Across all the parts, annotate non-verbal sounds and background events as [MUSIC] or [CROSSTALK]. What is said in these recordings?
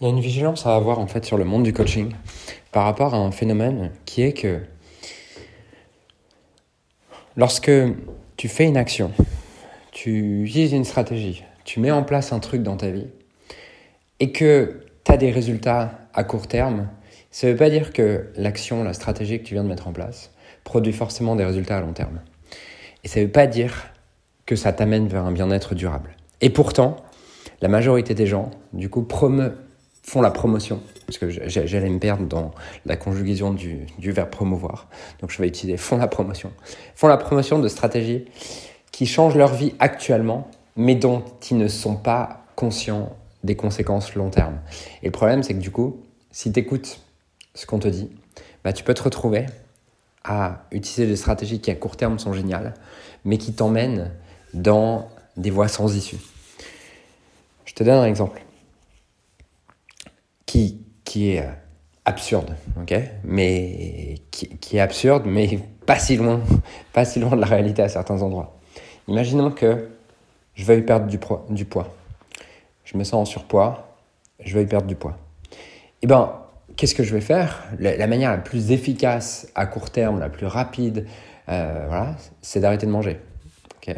Il y a une vigilance à avoir en fait sur le monde du coaching par rapport à un phénomène qui est que lorsque tu fais une action, tu utilises une stratégie, tu mets en place un truc dans ta vie et que tu as des résultats à court terme, ça ne veut pas dire que l'action, la stratégie que tu viens de mettre en place produit forcément des résultats à long terme. Et ça ne veut pas dire que ça t'amène vers un bien-être durable. Et pourtant, la majorité des gens, du coup, promeuvent font la promotion, parce que j'allais me perdre dans la conjugaison du, verbe promouvoir, donc je vais utiliser font la promotion, font la promotion de stratégies qui changent leur vie actuellement, mais dont ils ne sont pas conscients des conséquences long terme. Et le problème, c'est que du coup, si tu écoutes ce qu'on te dit, bah, tu peux te retrouver à utiliser des stratégies qui à court terme sont géniales, mais qui t'emmènent dans des voies sans issue. Je te donne un exemple qui, est euh, absurde, ok? Mais qui, est absurde, mais pas si loin, [LAUGHS] pas si loin de la réalité à certains endroits. Imaginons que je veuille perdre du, du poids. Je me sens en surpoids, je veuille perdre du poids. Eh ben, qu'est-ce que je vais faire? La, manière la plus efficace à court terme, la plus rapide, euh, voilà, c'est d'arrêter de manger. [LAUGHS]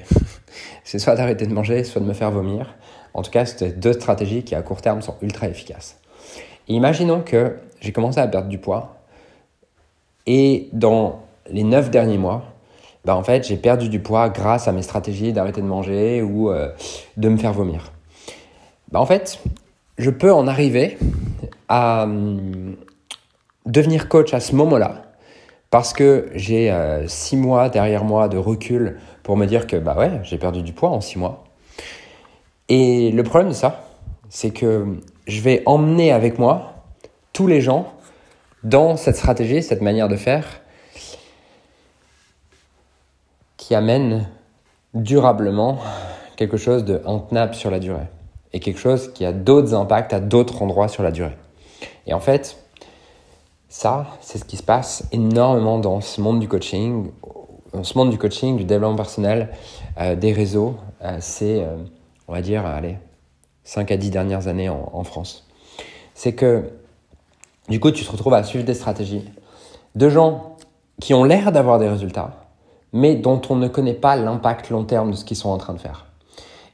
c'est soit d'arrêter de manger, soit de me faire vomir. En tout cas, c'est deux stratégies qui à court terme sont ultra efficaces imaginons que j'ai commencé à perdre du poids et dans les 9 derniers mois, bah en fait, j'ai perdu du poids grâce à mes stratégies d'arrêter de manger ou euh, de me faire vomir. Bah en fait, je peux en arriver à hum, devenir coach à ce moment-là parce que j'ai 6 euh, mois derrière moi de recul pour me dire que bah ouais, j'ai perdu du poids en 6 mois. Et le problème de ça, c'est que je vais emmener avec moi tous les gens dans cette stratégie, cette manière de faire qui amène durablement quelque chose de intenable sur la durée et quelque chose qui a d'autres impacts à d'autres endroits sur la durée. Et en fait, ça, c'est ce qui se passe énormément dans ce monde du coaching, dans ce monde du coaching, du développement personnel, euh, des réseaux. Euh, c'est, euh, on va dire, allez, 5 à 10 dernières années en, France. C'est que, du coup, tu te retrouves à suivre des stratégies de gens qui ont l'air d'avoir des résultats, mais dont on ne connaît pas l'impact long terme de ce qu'ils sont en train de faire.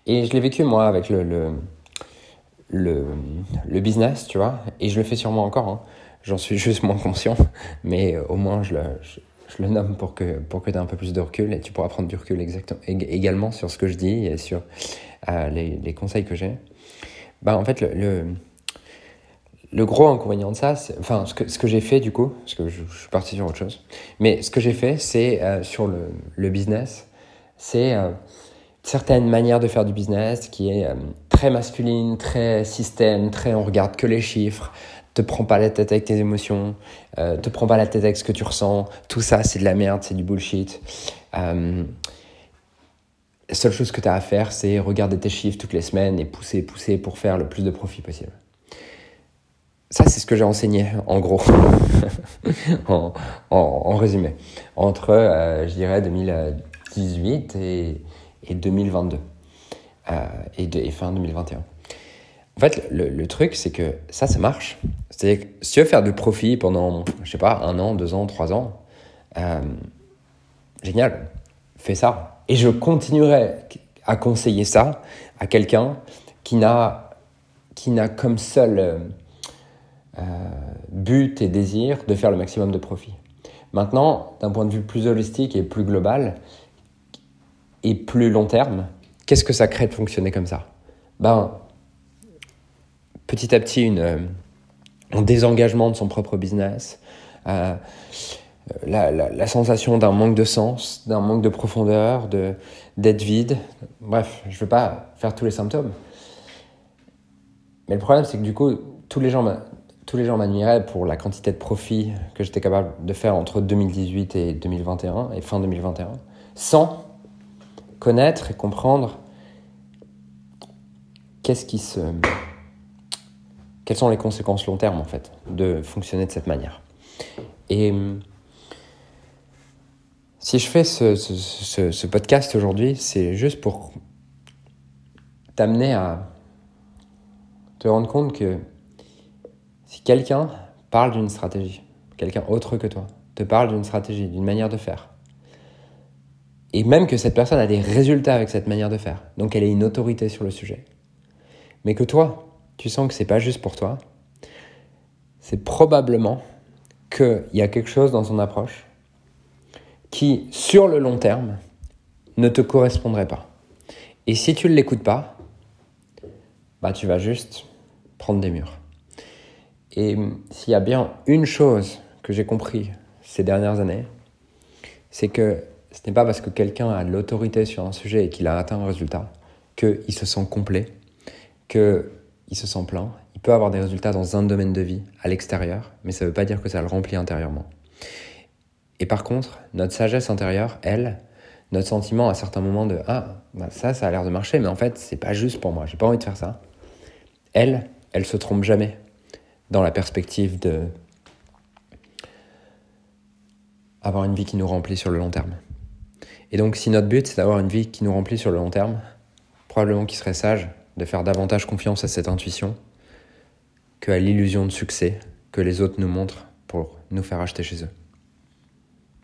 Et je l'ai vécu, moi, avec le, le, le, business, tu vois, et je le fais sûrement encore. Hein. J'en suis [LAUGHS] juste moins conscient, mais au moins je le, je, le nomme pour que, pour que tu aies un peu plus de recul et tu pourras prendre du recul exactement, également sur ce que je dis et sur euh, les, les, conseils que j'ai bah, en fait, le, le, gros inconvénient de ça, enfin, ce que, ce que j'ai fait du coup, parce que je, suis parti sur autre chose, mais ce que j'ai fait, c'est euh, sur le, le, business, c'est euh, certaines manières de faire du business qui est euh, très masculine, très système, très on regarde que les chiffres, te prends pas la tête avec tes émotions, euh, te prends pas la tête avec ce que tu ressens, tout ça c'est de la merde, c'est du bullshit. Seule chose que tu as à faire, c'est regarder tes chiffres toutes les semaines et pousser, pousser pour faire le plus de profit possible. Ça, c'est ce que j'ai enseigné, en gros, [LAUGHS] en, résumé, entre, euh, je dirais, 2018 et, et 2022, euh, et, et, fin 2021. En fait, le, le truc, c'est que ça, ça marche. C'est-à-dire que si tu veux faire du profit pendant, je sais pas, un an, deux ans, trois ans, euh, génial, fais ça et je continuerai à conseiller ça à quelqu'un qui n'a qui n'a comme seul euh, euh, but et désir de faire le maximum de profit. Maintenant, d'un point de vue plus holistique et plus global et plus long terme, qu'est-ce que ça crée de fonctionner comme ça? Ben, petit à petit, euh, un désengagement de son propre business, la, sensation d'un manque de sens, d'un manque de profondeur, de, d'être vide. Bref, je ne veux pas faire tous les symptômes. Mais le problème, c'est que du coup, tous les gens, tous les gens m'admiraient pour la quantité de profit que j'étais capable de faire entre 2018 et 2021, et fin 2021, sans connaître et comprendre qu'est-ce qui se... Quelles sont les conséquences long terme, en fait, de fonctionner de cette manière. Et si je fais ce, podcast aujourd'hui, c'est juste pour t'amener à te rendre compte que Si quelqu'un parle d'une stratégie, quelqu'un autre que toi, te parle d'une stratégie, d'une manière de faire, et même que cette personne a des résultats avec cette manière de faire, donc elle est une autorité sur le sujet, mais que toi, tu sens que c'est pas juste pour toi, c'est probablement qu'il y a quelque chose dans son approche qui, sur le long terme, ne te correspondrait pas. Et si tu ne l'écoutes pas, bah tu vas juste prendre des murs. Et s'il y a bien une chose que j'ai compris ces dernières années, c'est que ce n'est pas parce que quelqu'un a l'autorité sur un sujet et qu'il a atteint un résultat qu'il se sent complet, qu'il se sent plein. Il peut avoir des résultats dans un domaine de vie à l'extérieur, mais ça ne veut pas dire que ça le remplit intérieurement. Et par contre, notre sagesse intérieure, elle, notre sentiment à certains moments de ah bah ça ça a l'air de marcher mais en fait c'est pas juste pour moi j'ai pas envie de faire ça elle elle se trompe jamais dans la perspective de avoir une vie qui nous remplit sur le long terme. Et donc si notre but c'est d'avoir une vie qui nous remplit sur le long terme, probablement qu'il serait sage de faire davantage confiance à cette intuition que à l'illusion de succès que les autres nous montrent pour nous faire acheter chez eux.